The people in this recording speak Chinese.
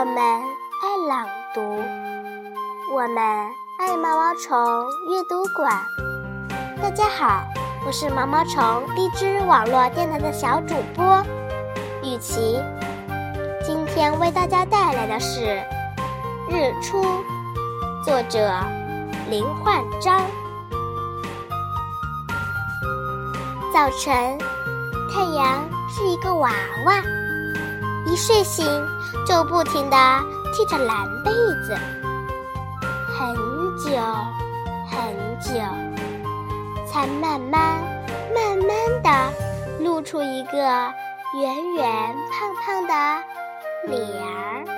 我们爱朗读，我们爱毛毛虫阅读馆。大家好，我是毛毛虫荔枝网络电台的小主播雨琪。今天为大家带来的是日出，作者林焕章。早晨，太阳是一个娃娃。睡醒就不停地踢着蓝被子，很久很久，才慢慢慢慢地露出一个圆圆胖胖的脸儿。